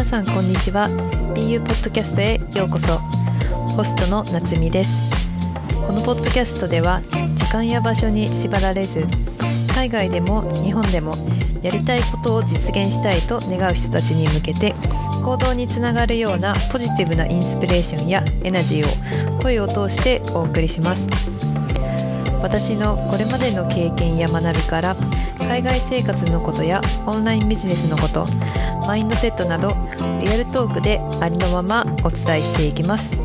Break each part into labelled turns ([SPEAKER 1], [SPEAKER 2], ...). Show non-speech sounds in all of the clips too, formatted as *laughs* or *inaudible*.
[SPEAKER 1] 皆さんこんにちは。BU ポッドキャストへようこそ。ホストの夏美です。このポッドキャストでは時間や場所に縛られず海外でも日本でもやりたいことを実現したいと願う人たちに向けて行動につながるようなポジティブなインスピレーションやエナジーを声を通してお送りします。私のこれまでの経験や学びから海外生活のことやオンラインビジネスのことマインドセットなどリアルトークでありのままお伝えしていきます。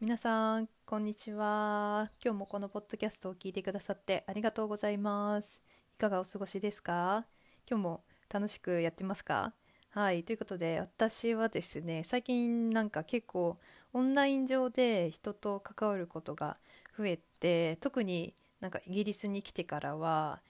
[SPEAKER 1] 皆さんこんにちは。今日もこのポッドキャストを聞いてくださってありがとうございます。いかがお過ごしですか？今日も楽しくやってますか？はいということで私はですね最近なんか結構オンライン上で人と関わることが増えて特になんかイギリスに来てからは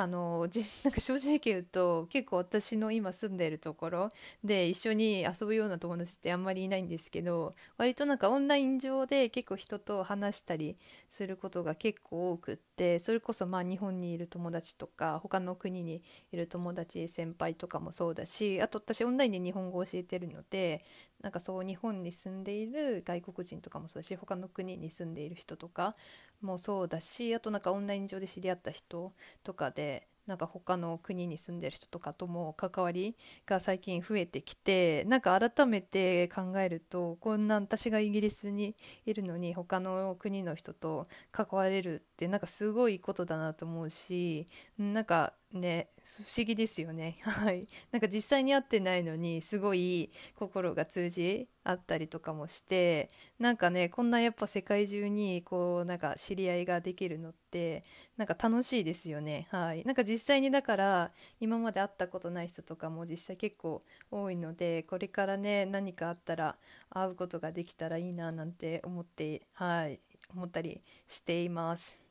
[SPEAKER 1] あの *laughs* なんか正直言うと結構私の今住んでいるところで一緒に遊ぶような友達ってあんまりいないんですけど割となんかオンライン上で結構人と話したりすることが結構多くってそれこそまあ日本にいる友達とか他の国にいる友達先輩とかもそうだしあと私オンラインで日本語を教えてるのでなんかそう日本に住んでいる外国人とかもそうだし他の国に住んでいる人とかもそうだしあとなんかオンライン上で知り合った人とかでなんか他の国に住んでる人とかとも関わりが最近増えてきてなんか改めて考えるとこんな私がイギリスにいるのに他の国の人と関われるってなんかすごいことだなと思うしなんかね不思議ですよね。*laughs* はい。なんか実際に会ってないのにすごい心が通じ合ったりとかもしてなんかねこんなやっぱ世界中にこうなんか知り合いができるのってなんか楽しいですよね。はい。なんか実際にだから今まで会ったことない人とかも実際結構多いのでこれからね何かあったら会うことができたらいいななんて思ってはい。思ったりしています。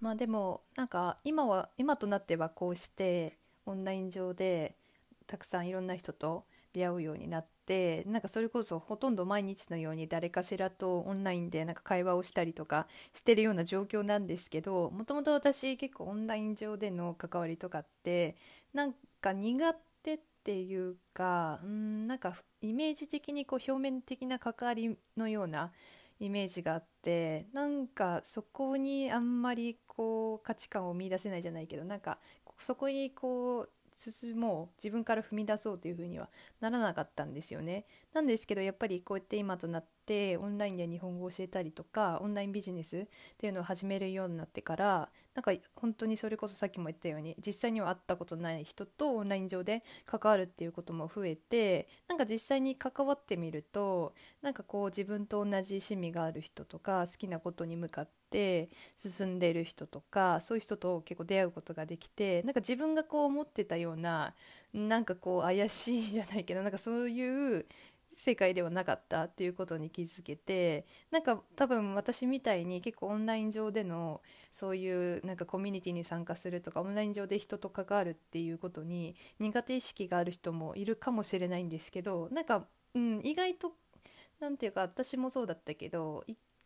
[SPEAKER 1] まあでもなんか今は今となってはこうしてオンライン上でたくさんいろんな人と出会うようになってなんかそれこそほとんど毎日のように誰かしらとオンラインでなんか会話をしたりとかしてるような状況なんですけどもともと私結構オンライン上での関わりとかってなんか苦手っていうかうんなんかイメージ的にこう表面的な関わりのようなイメージがあってなんかそこにあんまりこう価値観を見出せないじゃないけどなんかそこにこう進もう自分から踏み出そうというふうにはならなかったんですよね。なんですけどやっぱりこうやって今となってオンラインで日本語を教えたりとかオンラインビジネスっていうのを始めるようになってからなんか本当にそれこそさっきも言ったように実際には会ったことない人とオンライン上で関わるっていうことも増えてなんか実際に関わってみるとなんかこう自分と同じ趣味がある人とか好きなことに向かって進んでる人とかそういう人と結構出会うことができてなんか自分がこう思ってたようななんかこう怪しいじゃないけどなんかそういう世界ではなかったっていうことに気づけてなんか多分私みたいに結構オンライン上でのそういうなんかコミュニティに参加するとかオンライン上で人と関わるっていうことに苦手意識がある人もいるかもしれないんですけどなんか、うん、意外と何て言うか私もそうだったけど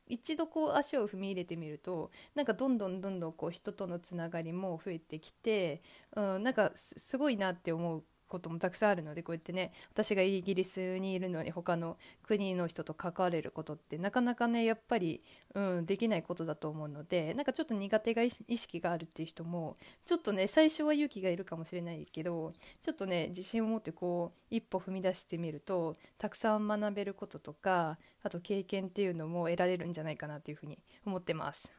[SPEAKER 1] 一度こう足を踏み入れてみるとなんかどんどんどんどんこう人とのつながりも増えてきて、うん、なんかすごいなって思うこともたくさんあるのでこうやってね私がイギリスにいるのに他の国の人と関われることってなかなかねやっぱり、うん、できないことだと思うのでなんかちょっと苦手が意識があるっていう人もちょっとね最初は勇気がいるかもしれないけどちょっとね自信を持ってこう一歩踏み出してみるとたくさん学べることとかあと経験っていうのも得られるんじゃないかなというふうに思ってます。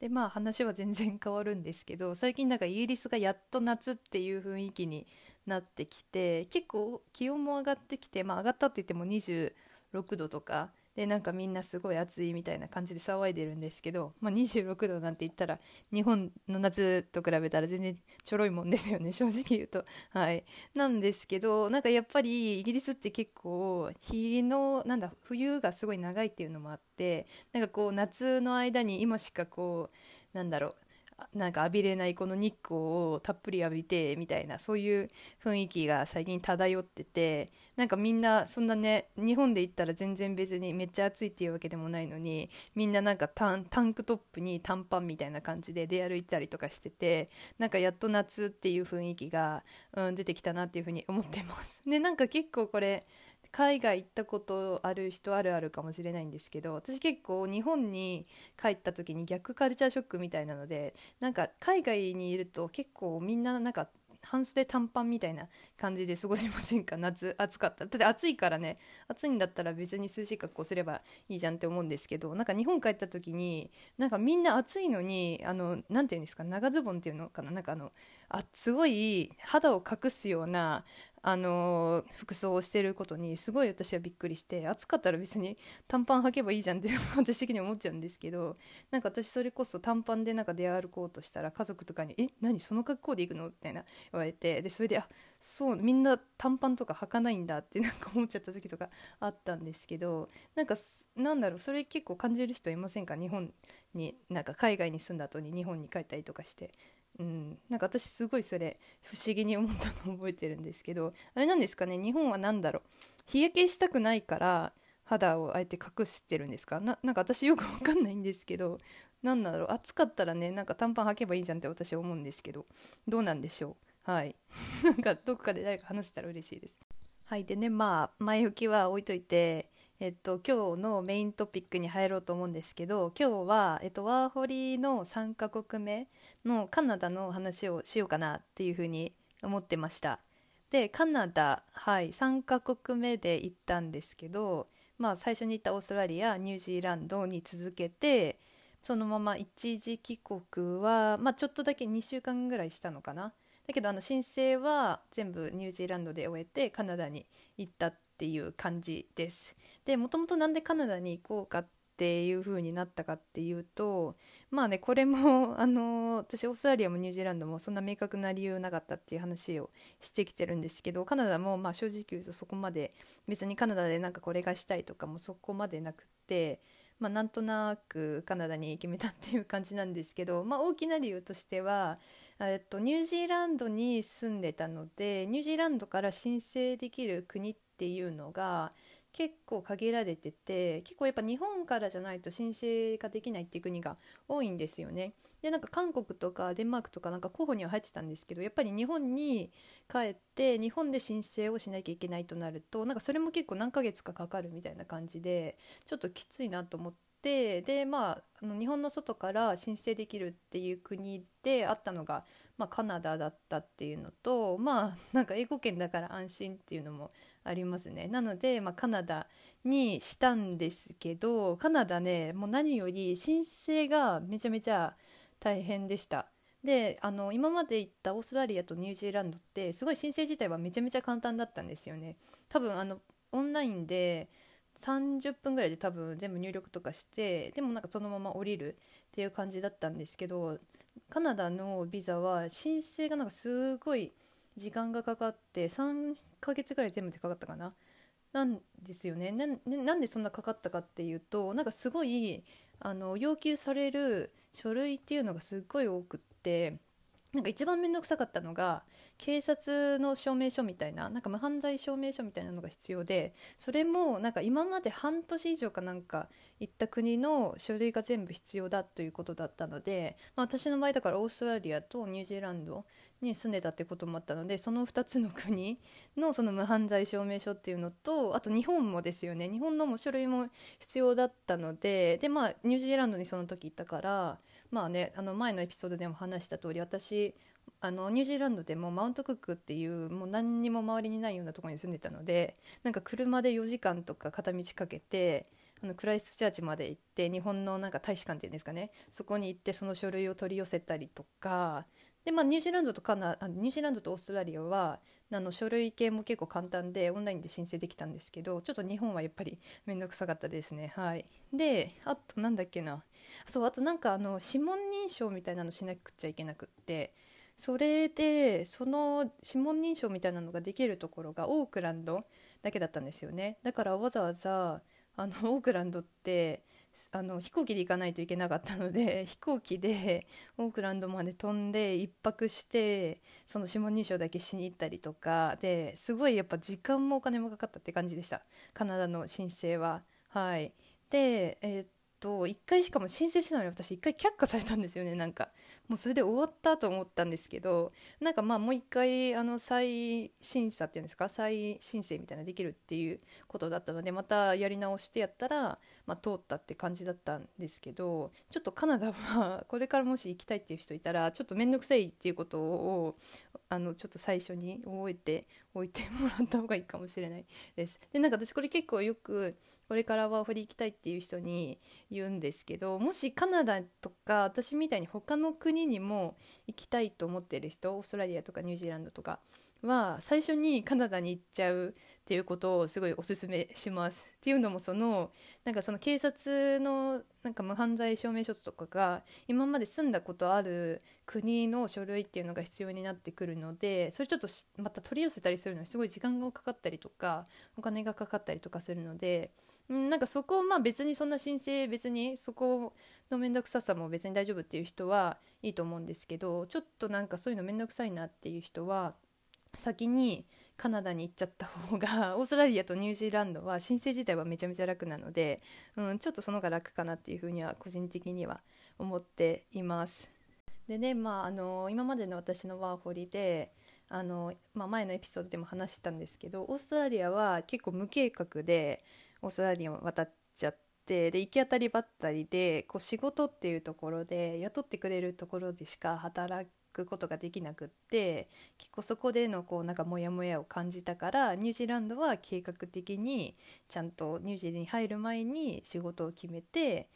[SPEAKER 1] でまあ話は全然変わるんですけど最近なんかイギリスがやっと夏っていう雰囲気になってきて結構気温も上がってきて、まあ、上がったって言っても26度とかでなんかみんなすごい暑いみたいな感じで騒いでるんですけど、まあ、26度なんて言ったら日本の夏と比べたら全然ちょろいもんですよね正直言うと。はい。なんですけどなんかやっぱりイギリスって結構日のなんだ冬がすごい長いっていうのもあってなんかこう夏の間に今しかこうなんだろうなんか浴びれないこの日光をたっぷり浴びてみたいなそういう雰囲気が最近漂っててなんかみんなそんなね日本で言ったら全然別にめっちゃ暑いっていうわけでもないのにみんななんかタンタンクトップに短パンみたいな感じで出歩いたりとかしててなんかやっと夏っていう雰囲気が、うん、出てきたなっていうふうに思ってます。でなんか結構これ海外行ったことある人あるあるかもしれないんですけど私結構日本に帰った時に逆カルチャーショックみたいなのでなんか海外にいると結構みんななんか半袖短パンみたいな感じで過ごしませんか？夏暑かった。だって暑いからね暑いんだったら別に涼しい格好すればいいじゃんって思うんですけどなんか日本帰った時になんかみんな暑いのにあのなていうんですか？長ズボンっていうのかな？なんかあのあすごい肌を隠すようなあの服装をしてることにすごい私はびっくりして暑かったら別に短パン履けばいいじゃんって私的には思っちゃうんですけどなんか私それこそ短パンでなんか出歩こうとしたら家族とかに「え何？その格好で行くの?」みたいな言われてでそれで「あそうみんな短パンとか履かないんだ」ってなんか *laughs* 思っちゃった時とかあったんですけどなんかなんだろうそれ結構感じる人いませんか？日本になんか海外に住んだ後に日本に帰ったりとかして。うん、なんか私すごいそれ不思議に思ったのを覚えてるんですけどあれなんですかね？日本は何だろう？日焼けしたくないから肌をあえて隠してるんですか？ななんか私よく分かんないんですけど何だろう？暑かったらねなんか短パン履けばいいじゃんって私は思うんですけどどうなんでしょう？はい。*laughs* なんかどっかで誰か話せたら嬉しいです。はい。でねまあ前置きは置いといてえっと、今日のメイントピックに入ろうと思うんですけど今日は、えっと、ワーホリの3カ国目のカナダの話をしようかなっていうふうに思ってました。でカナダはい3カ国目で行ったんですけどまあ最初に行ったオーストラリアニュージーランドに続けてそのまま一時帰国は、まあ、ちょっとだけ2週間ぐらいしたのかな。だけどあの申請は全部ニュージーランドで終えてカナダに行ったっていう感じです。でもともとなんでカナダに行こうかっていう風になったかっていうとまあねこれも *laughs* あの私オーストラリアもニュージーランドもそんな明確な理由なかったっていう話をしてきてるんですけどカナダもまあ正直言うとそこまで別にカナダでなんかこれがしたいとかもそこまでなくってまあ、なんとなくカナダに決めたっていう感じなんですけど、まあ、大きな理由としては、えっと、ニュージーランドに住んでたのでニュージーランドから申請できる国っていうのが結構限られてて結構やっぱ日本からじゃないと申請ができないっていう国が多いんですよね。でなんか韓国とかデンマークとかなんか候補には入ってたんですけどやっぱり日本に帰って日本で申請をしなきゃいけないとなるとなんかそれも結構何ヶ月かかかるみたいな感じでちょっときついなと思って。でまああの日本の外から申請できるっていう国であったのが、まあ、カナダだったっていうのとまあなんか英語圏だから安心っていうのもありますね。なので、まあ、カナダにしたんですけどカナダねもう何より申請がめちゃめちゃ大変でした。であの今まで行ったオーストラリアとニュージーランドってすごい申請自体はめちゃめちゃ簡単だったんですよね。多分あのオンラインで30分ぐらいで多分全部入力とかしてでもなんかそのまま降りるっていう感じだったんですけどカナダのビザは申請がなんかすごい時間がかかって3ヶ月ぐらい全部でかかったかな。なんですよね。なんでそんなかかったかっていうとなんかすごいあの要求される書類っていうのがすっごい多くってなんか一番面倒くさかったのが警察の証明書みたいななんか無犯罪証明書みたいなのが必要でそれもなんか今まで半年以上かなんか行った国の書類が全部必要だということだったので、まあ、私の場合だからオーストラリアとニュージーランドに住んでたってこともあったのでその2つの国のその無犯罪証明書っていうのとあと日本もですよね。日本のも書類も必要だったのででまあニュージーランドにその時行ったからまあねあの前のエピソードでも話した通り私あのニュージーランドでもマウントクックっていうもう何にも周りにないようなとこに住んでたのでなんか車で4時間とか片道かけてあのクライストチャーチまで行って日本のなんか大使館っていうんですかね。そこに行ってその書類を取り寄せたりとかで、まあ、ニュージーランドとカナニュージーランドとオーストラリアはあの書類系も結構簡単でオンラインで申請できたんですけどちょっと日本はやっぱり *laughs* 面倒くさかったですね。はい。であとなんだっけな。そうあとなんかあの指紋認証みたいなのしなくちゃいけなくってそれでその指紋認証みたいなのができるところがオークランドだけだったんですよね。だからわざわざあのオークランドって *laughs* あの飛行機で行かないといけなかったので *laughs* 飛行機でオークランドまで飛んで1泊してその指紋認証だけしに行ったりとかですごいやっぱ時間もお金もかかったって感じでした。カナダの申請は。はい。で、えー、と1回しかも申請したのに私1回却下されたんですよねなんか。もうそれで終わったと思ったんですけどなんかまあもう1回あの再審査っていうんですか？再申請みたいなできるっていうことだったのでまたやり直してやったら、まあ、通ったって感じだったんですけどちょっとカナダはこれからもし行きたいっていう人いたらちょっと面倒くさいっていうことをあのちょっと最初に覚えておいてもらった方がいいかもしれないです。でなんか私これ結構よくこれからワーホリ行きたいっていう人に言うんですけどもしカナダとか私みたいに他の国にも行きたいと思ってる人オーストラリアとかニュージーランドとかは最初にカナダに行っちゃうっていうことをすごいおすすめします。っていうのもそのなんかその警察のなんか無犯罪証明書とかが今まで住んだことある国の書類っていうのが必要になってくるのでそれちょっとまた取り寄せたりするのにすごい時間がかかったりとかお金がかかったりとかするのでうん、なんかそこをまあ別にそんな申請別にそこの面倒くささも別に大丈夫っていう人はいいと思うんですけどちょっとなんかそういうの面倒くさいなっていう人は先にカナダに行っちゃった方が *laughs* オーストラリアとニュージーランドは申請自体はめちゃめちゃ楽なので、うん、ちょっとその方が楽かなっていうふうには個人的には思っています。でねまああの今までの私のワーホリであの、まあ、前のエピソードでも話したんですけどオーストラリアは結構無計画でオーストラリア渡っちゃってで行き当たりばったりでこう仕事っていうところで雇ってくれるところでしか働くことができなくって結構そこでのこうなんかモヤモヤを感じたからニュージーランドは計画的にちゃんとニュージーに入る前に仕事を決めて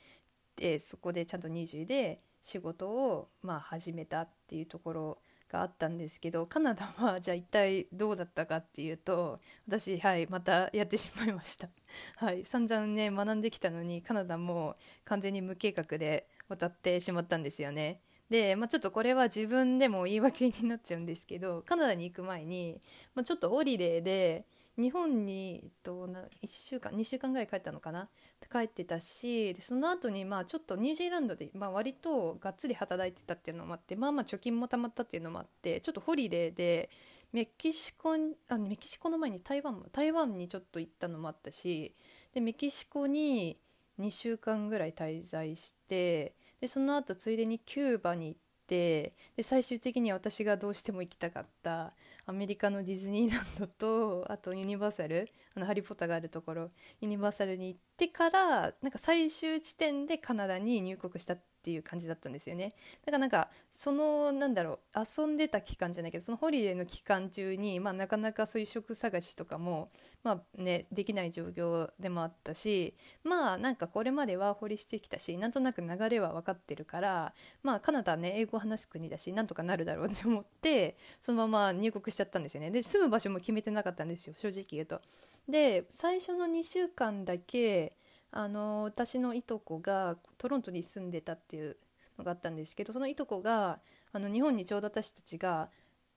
[SPEAKER 1] でそこでちゃんとニュージーで仕事をまあ始めたっていうところがあったんですけどカナダはじゃあ一体どうだったかっていうと私はいまたやってしまいました。*laughs* はい散々ね学んできたのにカナダも完全に無計画で渡ってしまったんですよね。で、まあ、ちょっとこれは自分でも言い訳になっちゃうんですけどカナダに行く前に、まあ、ちょっとオリデーで日本にと1週間2週間ぐらい帰ったのかな？帰ってたしでその後にまあちょっとニュージーランドで、まあ、割とがっつり働いてたっていうのもあってまあまあ貯金もたまったっていうのもあってちょっとホリデーでメキシコあメキシコの前に台湾も台湾にちょっと行ったのもあったしでメキシコに2週間ぐらい滞在してでその後ついでにキューバに行ってで最終的には私がどうしても行きたかった。アメリカのディズニーランドとあとユニバーサルあのハリー・ポッターがあるところユニバーサルに行ってからなんか最終地点でカナダに入国したっていう感じだったんですよねだからなんかそのなんだろう遊んでた期間じゃないけどそのホリデーの期間中に、まあ、なかなかそういう職探しとかも、まあね、できない状況でもあったしまあなんかこれまでワーホリしてきたしなんとなく流れは分かってるからまあカナダね英語を話す国だしなんとかなるだろうって思ってそのまま入国しちゃったんですよねで住む場所も決めてなかったんですよ正直言うと。で最初の2週間だけあの私のいとこがトロントに住んでたっていうのがあったんですけどそのいとこがあの日本にちょうど私たちが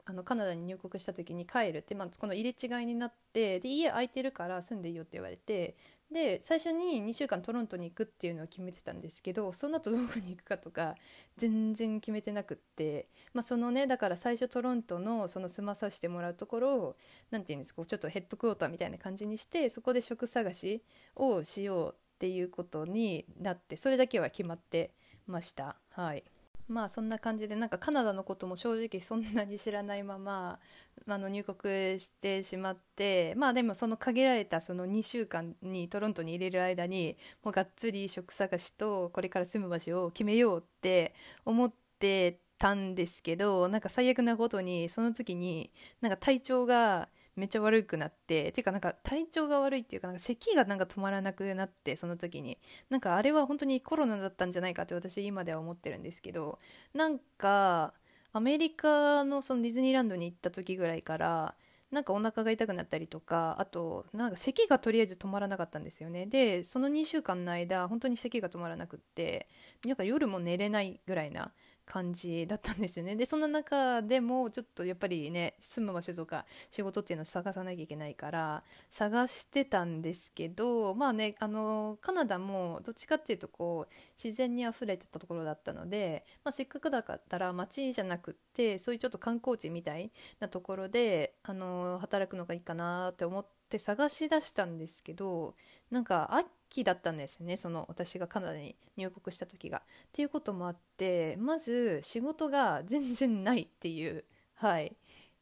[SPEAKER 1] あのカナダに入国した時に帰るって、まあ、この入れ違いになってで家空いてるから住んでいいよって言われてで最初に2週間トロントに行くっていうのを決めてたんですけどその後どこに行くかとか全然決めてなくって、まあ、そのねだから最初トロントのその住まさせてもらうところを何て言うんですかちょっとヘッドクォーターみたいな感じにしてそこで職探しをしようっていうことになってそれだけは決まってました。はいまあそんな感じでなんかカナダのことも正直そんなに知らないままあの入国してしまってまあでもその限られたその2週間にトロントに入れる間にもうがっつり職探しとこれから住む場所を決めようって思ってたんですけどなんか最悪なことにその時になんか体調がめっちゃ悪くなってていうかなんか体調が悪いっていうかなんか咳がなんか止まらなくなってその時に。なんかあれは本当にコロナだったんじゃないかって私今では思ってるんですけどなんかアメリカのそのディズニーランドに行った時ぐらいからなんかお腹が痛くなったりとかあとなんか咳がとりあえず止まらなかったんですよね。でその2週間の間本当に咳が止まらなくってなんか夜も寝れないぐらいな感じだったんですよね。でその中でもちょっとやっぱりね住む場所とか仕事っていうのを探さなきゃいけないから探してたんですけどまあねあのカナダもどっちかっていうとこう自然にあふれてたところだったので、まあ、せっかくだったら街じゃなくってそういうちょっと観光地みたいなところであの働くのがいいかなって思って探し出したんですけどなんか秋だったんですよねその私がカナダに入国した時が。っていうこともあってまず仕事が全然ないっていうはい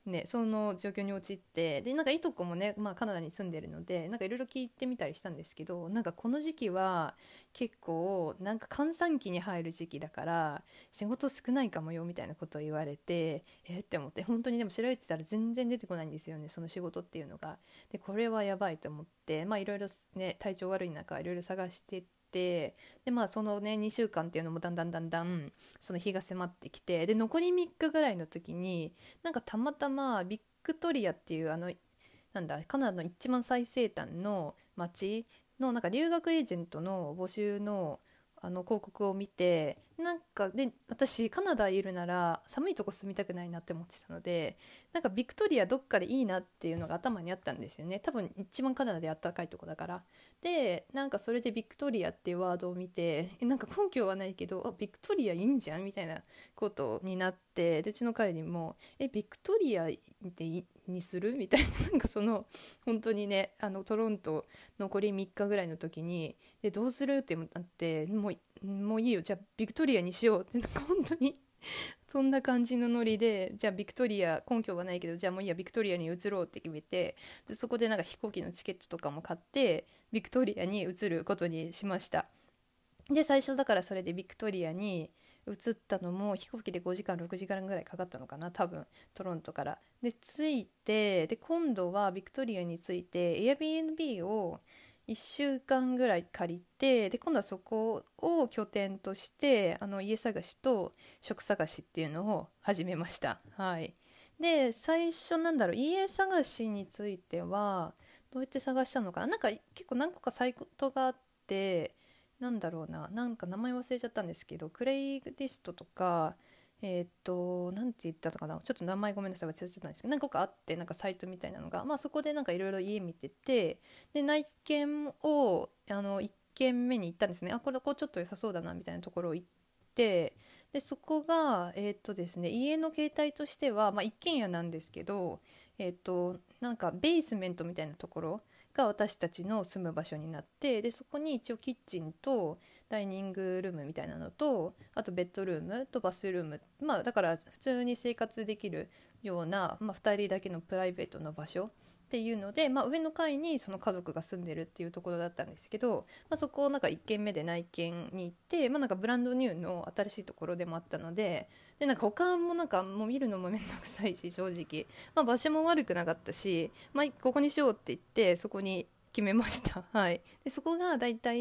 [SPEAKER 1] ね、その状況に陥ってでなんかいとこもね、まあ、カナダに住んでるのでなんかいろいろ聞いてみたりしたんですけどなんかこの時期は結構なんか閑散期に入る時期だから仕事少ないかもよみたいなことを言われてえって思って本当にでも調べてたら全然出てこないんですよねその仕事っていうのが。でこれはやばいと思ってまあいろいろね体調悪い中いろいろ探しててでまあそのね2週間っていうのもだんだんだんだんその日が迫ってきてで残り3日ぐらいの時になんかたまたまビクトリアっていうあのなんだカナダの一番最西端の町のなんか留学エージェントの募集のあの広告を見てなんかで私カナダいるなら寒いとこ住みたくないなって思ってたのでなんかビクトリアどっかでいいなっていうのが頭にあったんですよね。多分一番カナダであったかいとこだから。でなんかそれでビクトリアっていうワードを見てなんか根拠はないけどあビクトリアいいんじゃんみたいなことになってでうちの会にも「えビクトリアでにする? *laughs*」みたいななんかその本当にねあのトロント残り3日ぐらいの時に「でどうする?」ってなってもうもういいよじゃあビクトリアにしようってなんか本当に *laughs* そんな感じのノリでじゃあビクトリア根拠はないけどじゃあもういいやビクトリアに移ろうって決めてでそこでなんか飛行機のチケットとかも買ってビクトリアに移ることにしました。で最初だからそれでビクトリアに移ったのも飛行機で5時間6時間ぐらいかかったのかな多分トロントから。で着いてで今度はビクトリアに着いて Airbnb を1週間ぐらい借りてで今度はそこを拠点としてあの家探しと職探しっていうのを始めました。はい、で最初なんだろう家探しについてはどうやって探したのかな？なんか結構何個かサイトがあってなんだろうな。なんか名前忘れちゃったんですけどクレイグディストとかえー、っと、なんて言ったのかな？ちょっと名前ごめんなさい、忘れちゃったんですけど、何個かあって、なんかサイトみたいなのが、まあそこでなんかいろいろ家見てて、で、内見を、あの、1軒目に行ったんですね。あ、これこうちょっと良さそうだな、みたいなところを行って、で、そこが、えー、っとですね、家の形態としては、まあ一軒家なんですけど、えー、っと、なんかベースメントみたいなところ、が私たちの住む場所になってでそこに一応キッチンとダイニングルームみたいなのとあとベッドルームとバスルーム。まあだから普通に生活できるような、まあ、2人だけのプライベートの場所っていうので、まあ、上の階にその家族が住んでるっていうところだったんですけど、まあ、そこをなんか1軒目で内見に行って、まあ、なんかブランドニューの新しいところでもあったのででなんか他もなんかもう見るのも面倒くさいし正直、まあ、場所も悪くなかったし、まあ、ここにしようって言ってそこに決めました、*laughs* はい、でそこがだいた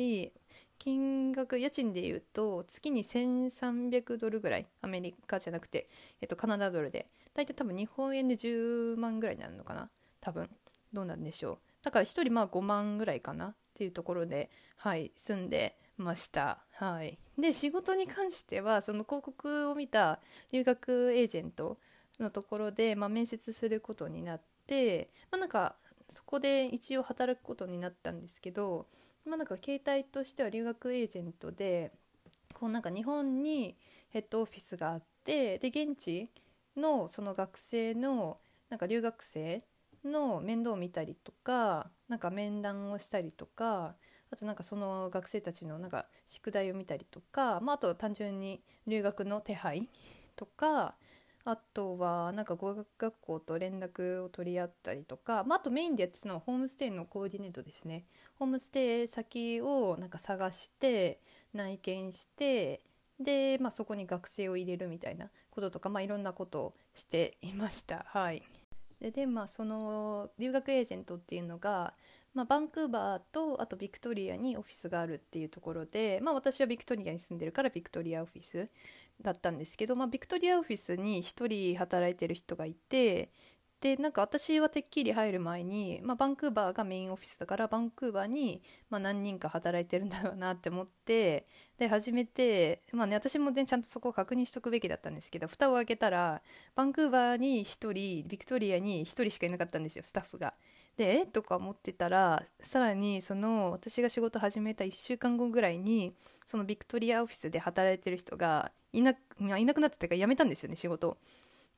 [SPEAKER 1] 金額家賃で言うと月に1300ドルぐらい。アメリカじゃなくて、えっと、カナダドルで。大体多分日本円で10万ぐらいになるのかな。多分。どうなんでしょう。だから1人まあ5万ぐらいかなっていうところではい住んでました。はい。で仕事に関してはその広告を見た留学エージェントのところで、まあ、面接することになってまあなんかそこで一応働くことになったんですけどまあなんか携帯としては留学エージェントでこうなんか日本にヘッドオフィスがあってで現地のその学生のなんか留学生の面倒を見たりとかなんか面談をしたりとかあとなんかその学生たちのなんか宿題を見たりとか、まあ、あと単純に留学の手配とかあとはなんか語学学校と連絡を取り合ったりとか、まあ、あとメインでやってたのはホームステイのコーディネートですね。ホームステイ先をなんか探して内見してで、まあ、そこに学生を入れるみたいなこととか、まあ、いろんなことをしていました。はい。ででまあその留学エージェントっていうのがまあ、バンクーバーとあとビクトリアにオフィスがあるっていうところで、まあ、私はビクトリアに住んでるからビクトリアオフィスだったんですけど、まあ、ビクトリアオフィスに1人働いてる人がいてでなんか私はてっきり入る前に、まあ、バンクーバーがメインオフィスだからバンクーバーに、まあ、何人か働いてるんだろうなって思ってで始めて、まあね、私も、ね、ちゃんとそこを確認しとくべきだったんですけど蓋を開けたらバンクーバーに1人ビクトリアに1人しかいなかったんですよスタッフが。でえ？とか思ってたらさらにその私が仕事始めた1週間後ぐらいにそのビクトリアオフィスで働いてる人がいないなくなってたから辞めたんですよね仕事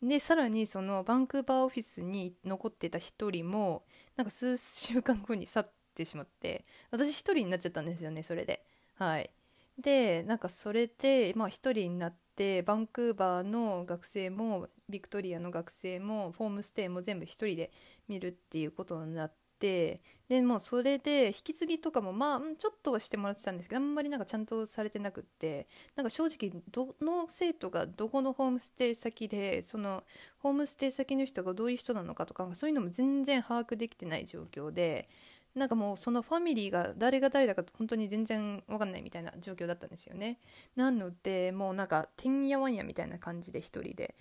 [SPEAKER 1] でさらにそのバンクーバーオフィスに残ってた1人もなんか数週間後に去ってしまって私1人になっちゃったんですよねそれで。はい。でなんかそれでまあ1人になってバンクーバーの学生もビクトリアの学生もホームステイも全部1人で見るっていうことになってでもうそれで引き継ぎとかもまあちょっとはしてもらってたんですけどあんまりなんかちゃんとされてなくってなんか正直どの生徒がどこのホームステイ先でそのホームステイ先の人がどういう人なのかとかそういうのも全然把握できてない状況でなんかもうそのファミリーが誰が誰だか本当に全然わかんないみたいな状況だったんですよね。なのでもうなんかてんやわんやみたいな感じで一人で。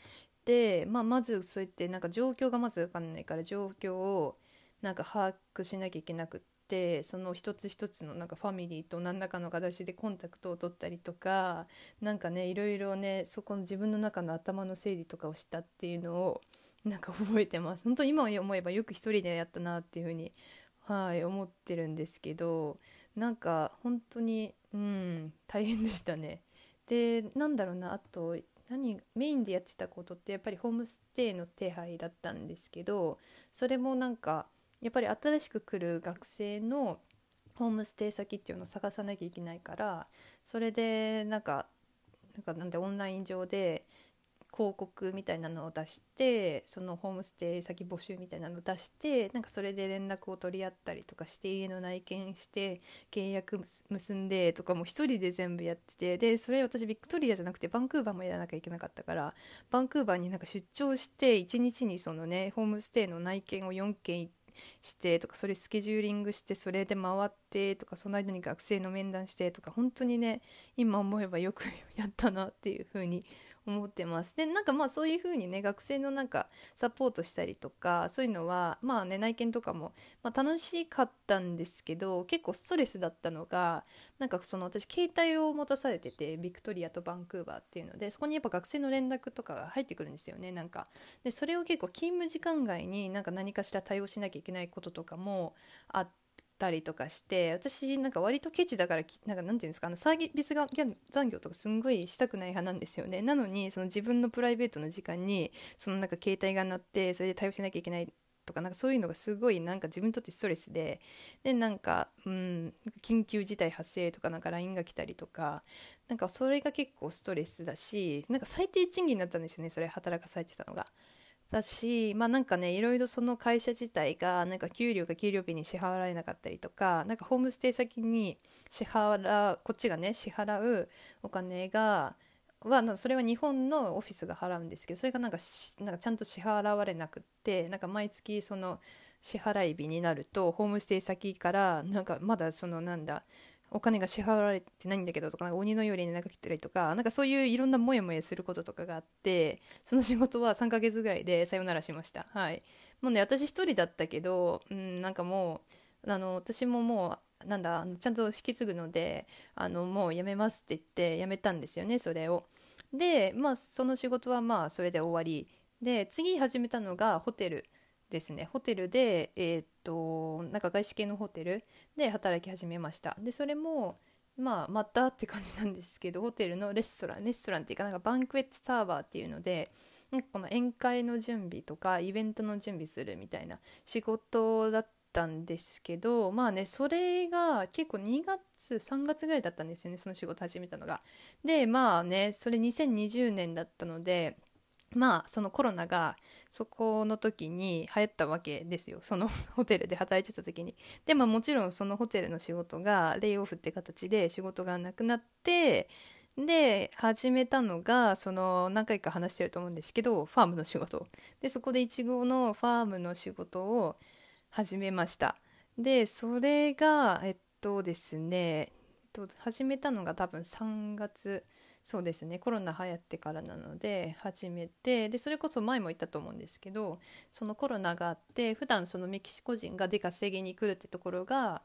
[SPEAKER 1] で、まあ、まずそうやってなんか状況がまず分かんないから状況をなんか把握しなきゃいけなくってその一つ一つのなんかファミリーと何らかの形でコンタクトを取ったりとかなんかねいろいろねそこの自分の中の頭の整理とかをしたっていうのをなんか覚えてます。本当今思えばよく一人でやったなっていうふうにはい思ってるんですけどなんか本当にうん大変でしたね。でなんだろうなあと何メインでやってたことってやっぱりホームステイの手配だったんですけどそれもなんかやっぱり新しく来る学生のホームステイ先っていうのを探さなきゃいけないからそれでなんかなんかなんでオンライン上で広告みたいなのを出してそのホームステイ先募集みたいなのを出してなんかそれで連絡を取り合ったりとかして家の内見して契約結んでとかも1人で全部やっててでそれ私ビクトリアじゃなくてバンクーバーもやらなきゃいけなかったからバンクーバーになんか出張して1日にそのねホームステイの内見を4件行ってしてとかそれスケジューリングしてそれで回ってとかその間に学生の面談してとか本当にね今思えばよくやったなっていうふうに思ってます。でなんかまあそういう風にね学生のなんかサポートしたりとかそういうのはまあね内見とかも、まあ、楽しかったんですけど結構ストレスだったのがなんかその私携帯を持たされててビクトリアとバンクーバーっていうのでそこにやっぱ学生の連絡とかが入ってくるんですよねなんかでそれを結構勤務時間外になんか何かしら対応しなきゃいけないこととかもあってたりとかして私なんか割とケチだからなんかなんていうんですかあのサービスが残業とかすんごいしたくない派なんですよねなのにその自分のプライベートの時間にそのなんか携帯が鳴ってそれで対応しなきゃいけないとかなんかそういうのがすごいなんか自分にとってストレスででなんかうん緊急事態発生とかなんか LINE が来たりとかなんかそれが結構ストレスだしなんか最低賃金だったんですよねそれ働かされてたのが。だしまあなんかねいろいろその会社自体がなんか給料が給料日に支払われなかったりとかなんかホームステイ先に支払うこっちがね支払うお金がはそれは日本のオフィスが払うんですけどそれがなんかなんかちゃんと支払われなくってなんか毎月その支払い日になるとホームステイ先からなんかまだそのなんだお金が支払われてないんだけどとか鬼のように連絡来たりとかなんかそういういろんなモヤモヤすることとかがあってその仕事は3ヶ月ぐらいでさよならしました。はい。もうね私一人だったけどうんなんかもうあの私ももうなんだちゃんと引き継ぐのであのもう辞めますって言って辞めたんですよねそれを。でまあその仕事はまあそれで終わり。で次始めたのがホテル。ですね。ホテルでえー、っとなんか外資系のホテルで働き始めました。でそれもまあまたって感じなんですけどホテルのレストランレストランっていうかなんかバンクエットサーバーっていうのでこの宴会の準備とかイベントの準備するみたいな仕事だったんですけどまあねそれが結構2月3月ぐらいだったんですよねその仕事始めたのが。でまあねそれ2020年だったのでまあそのコロナがそこの時に流行ったわけですよ。その *laughs* ホテルで働いてた時に。でももちろんそのホテルの仕事がレイオフって形で仕事がなくなってで始めたのがその何回か話してると思うんですけどファームの仕事。でそこでイチゴのファームの仕事を始めました。でそれがえっとですね始めたのが多分3月そうですね。コロナ流行ってからなので始めて。でそれこそ前も言ったと思うんですけどそのコロナがあって普段そのメキシコ人が出稼ぎに来るってところが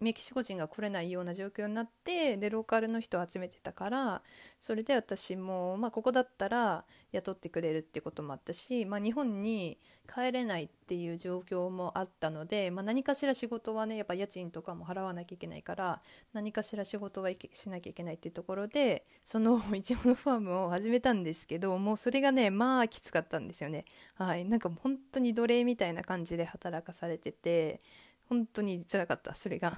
[SPEAKER 1] メキシコ人が来れないような状況になってでローカルの人を集めてたからそれで私も、まあ、ここだったら雇ってくれるってこともあったし、まあ、日本に帰れないっていう状況もあったので、まあ、何かしら仕事はねやっぱ家賃とかも払わなきゃいけないから何かしら仕事はしなきゃいけないっていうところでそのいちごのファームを始めたんですけどもうそれがねまあきつかったんですよね。はい、なんか本当に奴隷みたいな感じで働かされてて本当に辛かったそれが。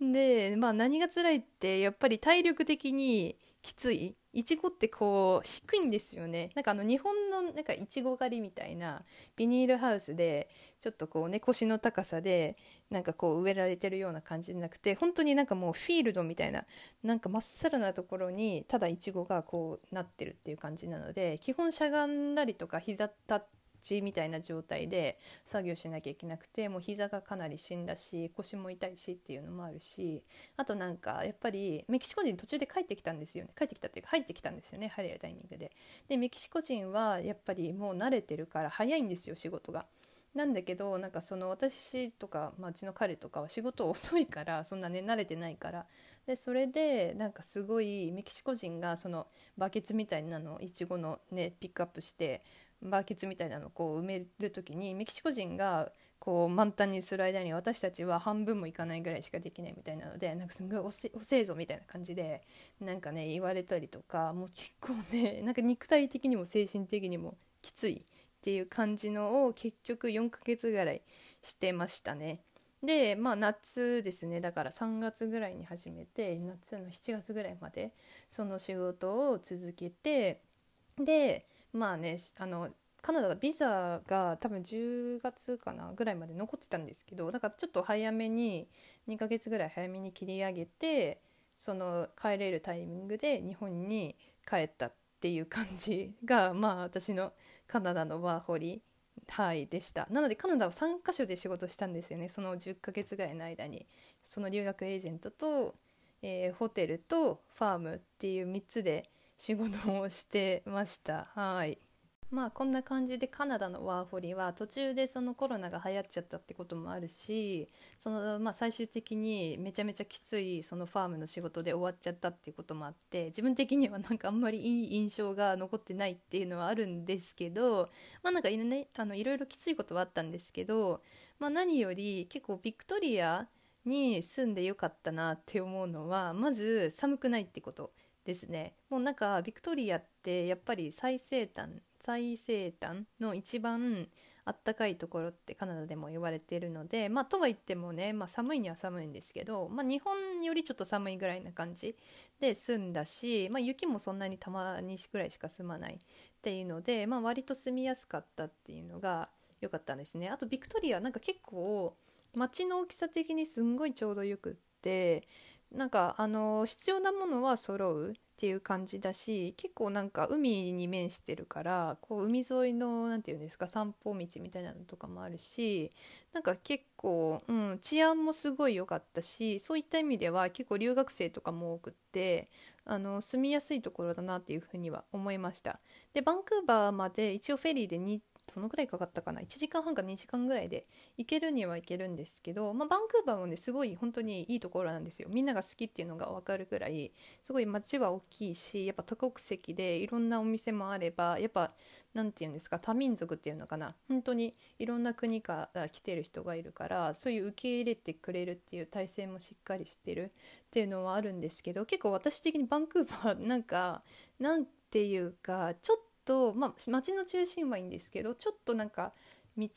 [SPEAKER 1] でまあ何が辛いってやっぱり体力的にきつい。いちごってこう低いんですよね。なんかあの日本のなんかいちご狩りみたいなビニールハウスでちょっとこうね腰の高さでなんかこう植えられてるような感じじゃなくて本当になんかもうフィールドみたいななんかまっさらなところにただいちごがこうなってるっていう感じなので基本しゃがんだりとか膝立ってちみたいな状態で作業しなきゃいけなくてもう膝がかなり死んだし腰も痛いしっていうのもあるしあとなんかやっぱりメキシコ人途中で帰ってきたんですよね帰ってきたっていうか入ってきたんですよね入れるタイミングで。でメキシコ人はやっぱりもう慣れてるから早いんですよ仕事が。なんだけどなんかその私とか、まあ、うちの彼とかは仕事遅いからそんなね慣れてないからでそれでなんかすごいメキシコ人がそのバケツみたいなのをいちごのねピックアップしてバケツみたいなのをこう埋める時にメキシコ人がこう満タンにする間に私たちは半分もいかないぐらいしかできないみたいなのでなんかすごい遅えぞみたいな感じでなんかね言われたりとかもう結構ね *laughs* なんか肉体的にも精神的にもきついっていう感じのを結局4ヶ月ぐらいしてましたね。でまあ夏ですねだから3月ぐらいに始めて夏の7月ぐらいまでその仕事を続けてでまあねあのカナダビザが多分10月かなぐらいまで残ってたんですけどだからちょっと早めに2ヶ月ぐらい早めに切り上げてその帰れるタイミングで日本に帰ったっていう感じがまあ私のカナダのワーホリはいでした。なのでカナダは3カ所で仕事したんですよねその10ヶ月ぐらいの間に。その留学エージェントと、えー、ホテルとファームっていう3つで仕事をしてました。はい。まあこんな感じでカナダのワーホリは途中でそのコロナが流行っちゃったってこともあるしそのまあ最終的にめちゃめちゃきついそのファームの仕事で終わっちゃったっていうこともあって自分的にはなんかあんまりいい印象が残ってないっていうのはあるんですけどまあなんかねあのいろいろきついことはあったんですけど、まあ、何より結構ビクトリアに住んでよかったなって思うのはまず寒くないってこと。ですね。もうなんかビクトリアってやっぱり最西端最西端の一番あったかいところってカナダでも言われてるのでまあとは言ってもね、まあ、寒いには寒いんですけど、まあ、日本よりちょっと寒いぐらいな感じで住んだし、まあ、雪もそんなにたまにぐらいしか住まないっていうので、まあ、割と住みやすかったっていうのが良かったんですね。あとビクトリアなんか結構街の大きさ的にすんごいちょうどよくってなんかあの必要なものは揃うっていう感じだし結構なんか海に面してるからこう海沿いの何て言うんですか散歩道みたいなのとかもあるしなんか結構、うん、治安もすごい良かったしそういった意味では結構留学生とかも多くってあの住みやすいところだなっていうふうには思いました。でバンクーバーまで一応フェリーでどのくらいかかったかな？1時間半か2時間ぐらいで行けるには行けるんですけど、まあ、バンクーバーもねすごい本当にいいところなんですよ。みんなが好きっていうのが分かるくらいすごい街は大きいしやっぱ多国籍でいろんなお店もあればやっぱ何て言うんですか多民族っていうのかな？本当にいろんな国から来てる人がいるからそういう受け入れてくれるっていう体制もしっかりしてるっていうのはあるんですけど結構私的にバンクーバーなんかなんていうかちょっと、まあ、町の中心はいいんですけどちょっとなんか道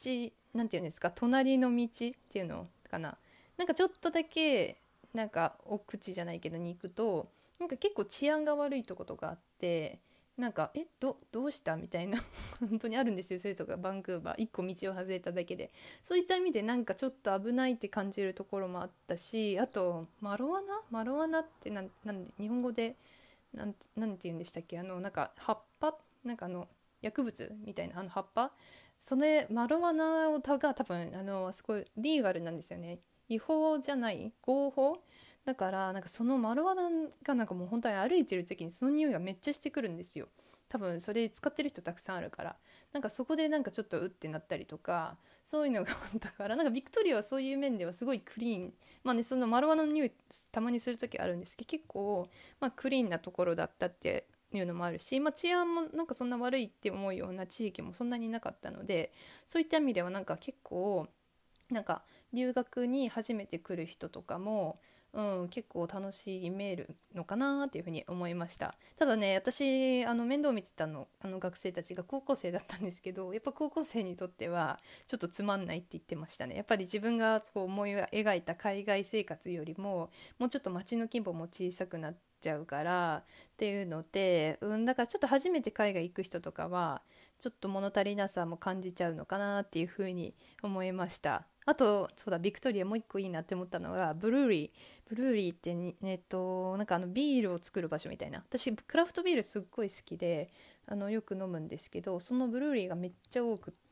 [SPEAKER 1] なんていうんですか隣の道っていうのかな。なんかちょっとだけなんか奥地じゃないけどに行くとなんか結構治安が悪いとことかあってなんかえどどうした？みたいな *laughs* 本当にあるんですよそういうとこバンクーバー。1個道を外れただけで。そういった意味でなんかちょっと危ないって感じるところもあったしあとマロワナ？マロワナってなんなんで日本語でなんなんて言うんでしたっけ？あのなんか葉っぱなんかあの薬物みたいなあの葉っぱそれマロワナが多分あのすごいリーガルなんですよね。違法じゃない合法。だからなんかそのマロワナがなんかもう本当に歩いてる時にその匂いがめっちゃしてくるんですよ。多分それ使ってる人たくさんあるから。なんかそこでなんかちょっとうってなったりとかそういうのがあったからなんかビクトリアはそういう面ではすごいクリーン。まあねそのマロワナの匂いたまにする時あるんですけど結構、まあ、クリーンなところだったっていうのもあるし、まあ、治安もなんかそんな悪いって思うような地域もそんなになかったのでそういった意味ではなんか結構なんか留学に初めて来る人とかもうん、結構楽しめるのかなっていうふうに思いました。ただね私あの面倒見てたのあの学生たちが高校生だったんですけどやっぱ高校生にとってはちょっとつまんないって言ってましたね。やっぱり自分がこう思い描いた海外生活よりももうちょっと街の規模も小さくなってちゃうからっていうので、うん、だからちょっと初めて海外行く人とかはちょっと物足りなさも感じちゃうのかなっていうふうに思いました。あとそうだビクトリアもう一個いいなって思ったのがブルーリー。ブルーリーってえっとなんかあのビールを作る場所みたいな。私クラフトビールすっごい好きであのよく飲むんですけどそのブルーリーがめっちゃ多くって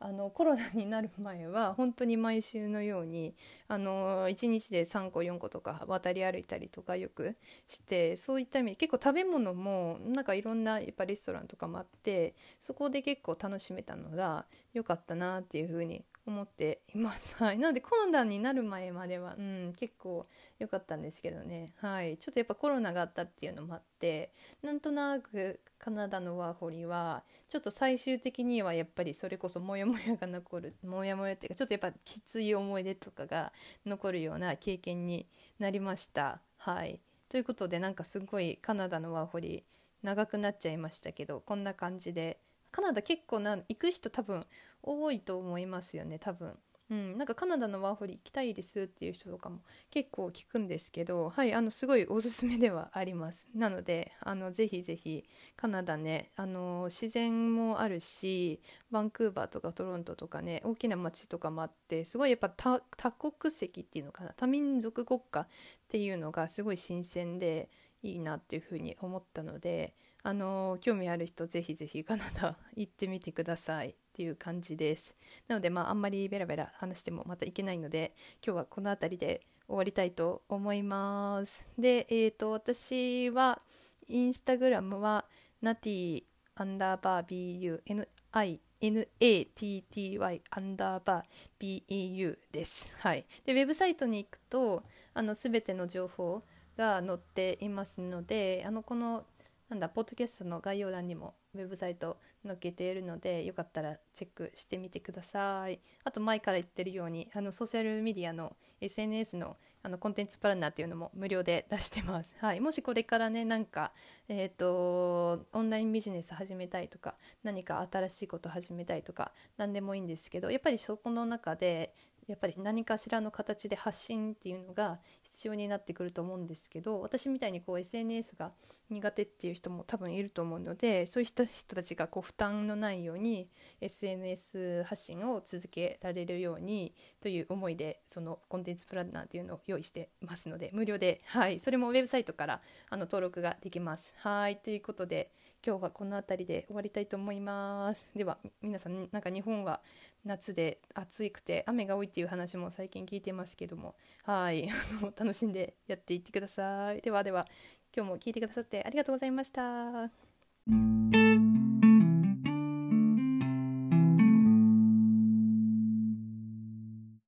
[SPEAKER 1] あのコロナになる前は *laughs* 本当に毎週のようにあの1日で3個4個とか渡り歩いたりとかよくしてそういった意味で結構食べ物もなんかいろんなやっぱレストランとかもあってそこで結構楽しめたのが良かったなっていうふうに思っています。*laughs* はい、なのでコロナになる前までは、うん、結構良かったんですけどね、はい、ちょっとやっぱコロナがあったっていうのもあってなんとなくカナダのワーホリはちょっと最終的にはやっぱりそれこそモヤモヤが残るモヤモヤっていうかちょっとやっぱきつい思い出とかが残るような経験になりました。はいということでなんかすごいカナダのワーホリ長くなっちゃいましたけどこんな感じでカナダ結構な行く人多分多いと思いますよね多分。うん、なんかカナダのワーホリ行きたいですっていう人とかも結構聞くんですけどはいあのすごいおすすめではあります。*laughs* なのであのぜひぜひカナダねあの自然もあるしバンクーバーとかトロントとかね大きな街とかもあってすごいやっぱ多国籍っていうのかな？多民族国家っていうのがすごい新鮮でいいなっていうふうに思ったのであの興味ある人ぜひぜひカナダ行ってみてください。っていう感じです。なのでまああんまりベラベラ話してもまたいけないので今日はこの辺りで終わりたいと思います。でえっ、ー、と私はインスタグラムはナティアンダーバー BUNI NATTY アンダーバー BAU です。はい、でウェブサイトに行くとあの全ての情報が載っていますのであのこのなんだポッドキャストの概要欄にもウェブサイト載っけているのでよかったらチェックしてみてください。あと前から言ってるようにあのソーシャルメディアの SNS のあのコンテンツプランナーっていうのも無料で出してます、*laughs* はい、もしこれからねなんかえっ、ー、とオンラインビジネス始めたいとか何か新しいこと始めたいとか何でもいいんですけどやっぱりそこの中でやっぱり何かしらの形で発信っていうのが必要になってくると思うんですけど私みたいにこう SNS が苦手っていう人も多分いると思うのでそういう人たちがこう負担のないように SNS 発信を続けられるようにという思いでそのコンテンツプランナーっていうのを用意してますので無料で、はい、それもウェブサイトからあの登録ができます。はいということで今日はこの辺りで終わりたいと思います。では皆さんなんか日本は夏で暑くて雨が多いっていう話も最近聞いてますけどもはい *laughs* 楽しんでやっていってください。ではでは今日も聞いてくださってありがとうございました。